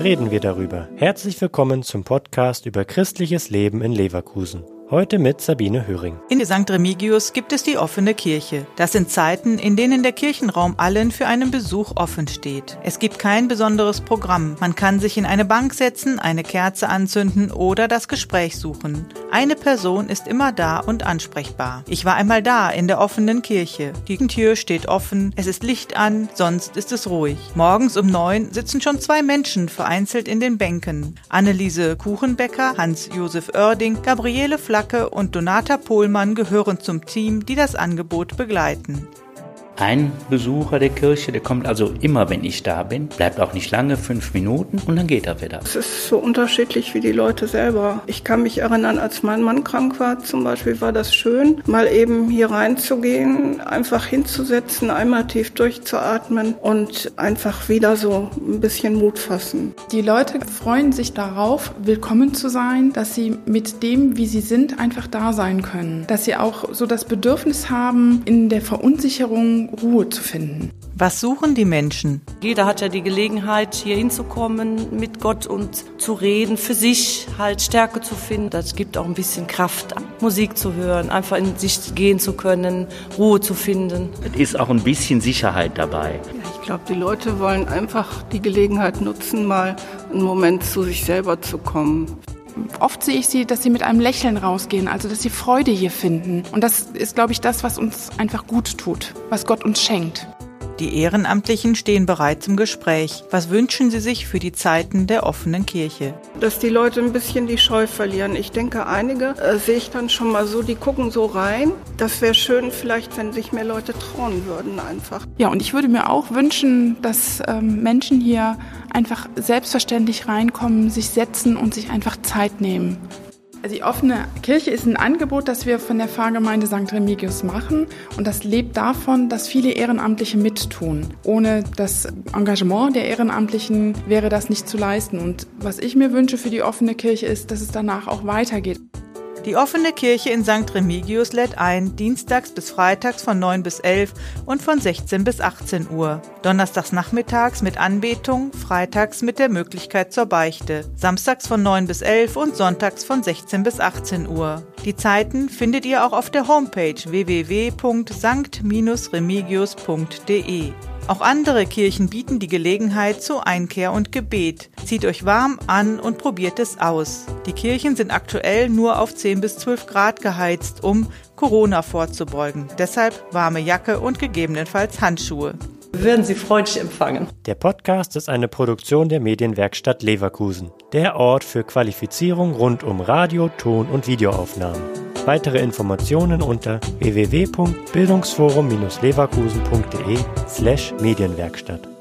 reden wir darüber. Herzlich willkommen zum Podcast über christliches Leben in Leverkusen. Heute mit Sabine Höring. In St. Remigius gibt es die offene Kirche. Das sind Zeiten, in denen der Kirchenraum allen für einen Besuch offen steht. Es gibt kein besonderes Programm. Man kann sich in eine Bank setzen, eine Kerze anzünden oder das Gespräch suchen. Eine Person ist immer da und ansprechbar. Ich war einmal da in der offenen Kirche. Die Tür steht offen, es ist Licht an, sonst ist es ruhig. Morgens um neun sitzen schon zwei Menschen vereinzelt in den Bänken. Anneliese Kuchenbecker, Hans-Josef Oerding, Gabriele Flack Flacke und Donata Pohlmann gehören zum Team, die das Angebot begleiten. Ein Besucher der Kirche, der kommt also immer, wenn ich da bin, bleibt auch nicht lange, fünf Minuten und dann geht er wieder. Es ist so unterschiedlich wie die Leute selber. Ich kann mich erinnern, als mein Mann krank war, zum Beispiel, war das schön, mal eben hier reinzugehen, einfach hinzusetzen, einmal tief durchzuatmen und einfach wieder so ein bisschen Mut fassen. Die Leute freuen sich darauf, willkommen zu sein, dass sie mit dem, wie sie sind, einfach da sein können. Dass sie auch so das Bedürfnis haben, in der Verunsicherung Ruhe zu finden. Was suchen die Menschen? Jeder hat ja die Gelegenheit, hier hinzukommen mit Gott und zu reden, für sich halt Stärke zu finden. Das gibt auch ein bisschen Kraft, Musik zu hören, einfach in sich gehen zu können, Ruhe zu finden. Es ist auch ein bisschen Sicherheit dabei. Ja, ich glaube, die Leute wollen einfach die Gelegenheit nutzen, mal einen Moment zu sich selber zu kommen oft sehe ich sie, dass sie mit einem Lächeln rausgehen, also dass sie Freude hier finden. Und das ist, glaube ich, das, was uns einfach gut tut, was Gott uns schenkt. Die Ehrenamtlichen stehen bereit zum Gespräch. Was wünschen Sie sich für die Zeiten der offenen Kirche? Dass die Leute ein bisschen die Scheu verlieren. Ich denke, einige äh, sehe ich dann schon mal so, die gucken so rein. Das wäre schön, vielleicht, wenn sich mehr Leute trauen würden einfach. Ja, und ich würde mir auch wünschen, dass ähm, Menschen hier einfach selbstverständlich reinkommen, sich setzen und sich einfach Zeit nehmen. Also die offene Kirche ist ein Angebot, das wir von der Pfarrgemeinde St. Remigius machen und das lebt davon, dass viele Ehrenamtliche mittun. Ohne das Engagement der Ehrenamtlichen wäre das nicht zu leisten und was ich mir wünsche für die offene Kirche ist, dass es danach auch weitergeht. Die offene Kirche in St. Remigius lädt ein, dienstags bis freitags von 9 bis 11 und von 16 bis 18 Uhr. Donnerstags nachmittags mit Anbetung, freitags mit der Möglichkeit zur Beichte. Samstags von 9 bis 11 und sonntags von 16 bis 18 Uhr. Die Zeiten findet ihr auch auf der Homepage www.sankt-remigius.de. Auch andere Kirchen bieten die Gelegenheit zu Einkehr und Gebet. Zieht euch warm an und probiert es aus. Die Kirchen sind aktuell nur auf 10 bis 12 Grad geheizt, um Corona vorzubeugen. Deshalb warme Jacke und gegebenenfalls Handschuhe. Wir werden Sie freundlich empfangen. Der Podcast ist eine Produktion der Medienwerkstatt Leverkusen, der Ort für Qualifizierung rund um Radio, Ton und Videoaufnahmen. Weitere Informationen unter www.bildungsforum-leverkusen.de slash Medienwerkstatt.